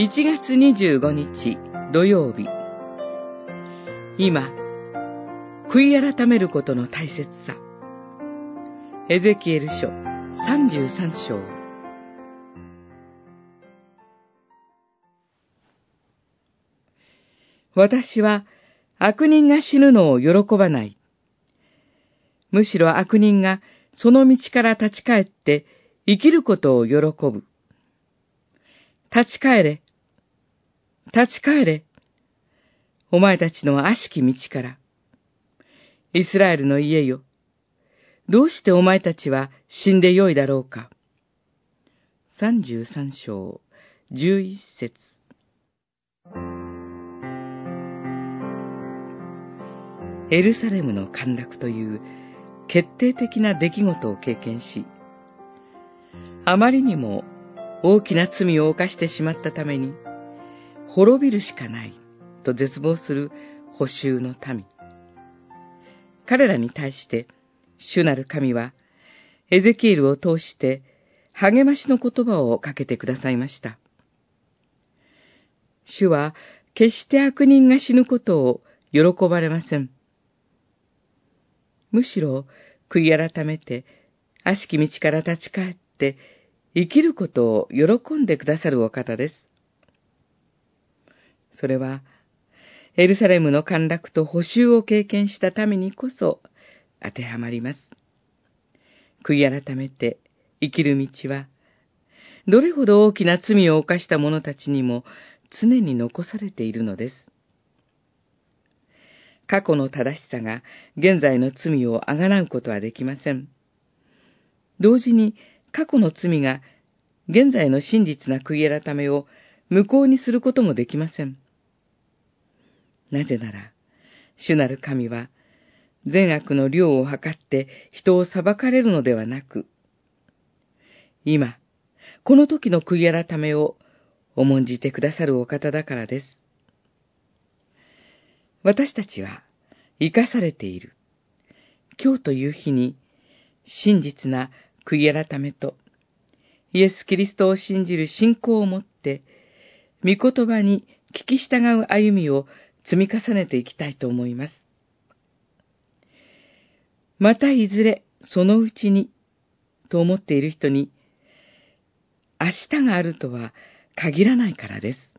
1月25日土曜日今悔い改めることの大切さエゼキエル書33章私は悪人が死ぬのを喜ばない。むしろ悪人がその道から立ち返って生きることを喜ぶ。立ち返れ。立ち返れ。お前たちの悪しき道から。イスラエルの家よ。どうしてお前たちは死んでよいだろうか。三十三章、十一節。エルサレムの陥落という決定的な出来事を経験し、あまりにも大きな罪を犯してしまったために、滅びるしかないと絶望する補修の民。彼らに対して、主なる神は、エゼキエルを通して励ましの言葉をかけてくださいました。主は決して悪人が死ぬことを喜ばれません。むしろ悔い改めて、悪しき道から立ち返って、生きることを喜んでくださるお方です。それは、エルサレムの陥落と補修を経験した民にこそ当てはまります。悔い改めて生きる道は、どれほど大きな罪を犯した者たちにも常に残されているのです。過去の正しさが現在の罪をあがなうことはできません。同時に過去の罪が現在の真実な悔い改めを無効にすることもできません。なぜなら、主なる神は善悪の量を測って人を裁かれるのではなく、今、この時の悔い改めを重んじてくださるお方だからです。私たちは生かされている。今日という日に真実な悔い改めとイエス・キリストを信じる信仰を持って、御言葉に聞き従う歩みを積み重ねていきたいと思います。またいずれそのうちにと思っている人に、明日があるとは限らないからです。